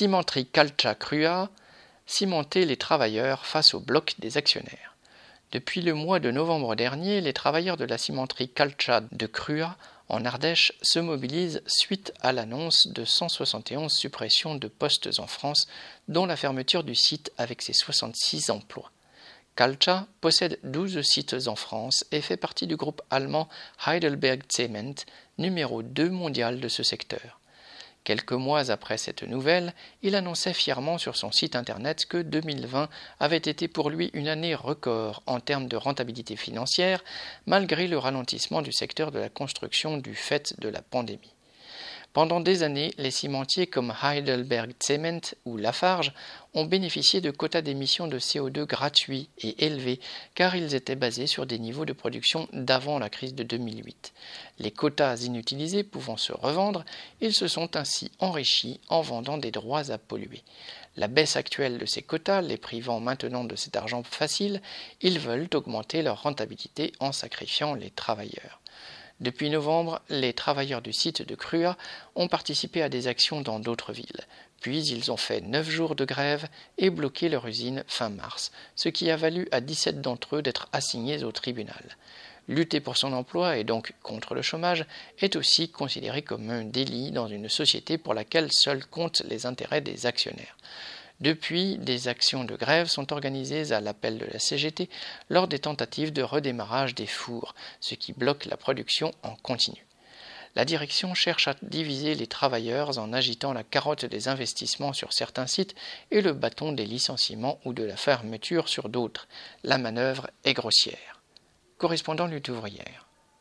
Cimenterie Calcia Crua, cimenter les travailleurs face au bloc des actionnaires. Depuis le mois de novembre dernier, les travailleurs de la cimenterie Calcia de Crua en Ardèche se mobilisent suite à l'annonce de 171 suppressions de postes en France, dont la fermeture du site avec ses 66 emplois. Calcia possède 12 sites en France et fait partie du groupe allemand Heidelberg Zement, numéro 2 mondial de ce secteur. Quelques mois après cette nouvelle, il annonçait fièrement sur son site internet que 2020 avait été pour lui une année record en termes de rentabilité financière, malgré le ralentissement du secteur de la construction du fait de la pandémie. Pendant des années, les cimentiers comme Heidelberg Cement ou Lafarge ont bénéficié de quotas d'émissions de CO2 gratuits et élevés car ils étaient basés sur des niveaux de production d'avant la crise de 2008. Les quotas inutilisés pouvant se revendre, ils se sont ainsi enrichis en vendant des droits à polluer. La baisse actuelle de ces quotas les privant maintenant de cet argent facile, ils veulent augmenter leur rentabilité en sacrifiant les travailleurs. Depuis novembre, les travailleurs du site de Crua ont participé à des actions dans d'autres villes. Puis ils ont fait neuf jours de grève et bloqué leur usine fin mars, ce qui a valu à 17 d'entre eux d'être assignés au tribunal. Lutter pour son emploi et donc contre le chômage est aussi considéré comme un délit dans une société pour laquelle seuls comptent les intérêts des actionnaires. Depuis, des actions de grève sont organisées à l'appel de la CGT lors des tentatives de redémarrage des fours, ce qui bloque la production en continu. La direction cherche à diviser les travailleurs en agitant la carotte des investissements sur certains sites et le bâton des licenciements ou de la fermeture sur d'autres. La manœuvre est grossière. Correspondant lutte ouvrière.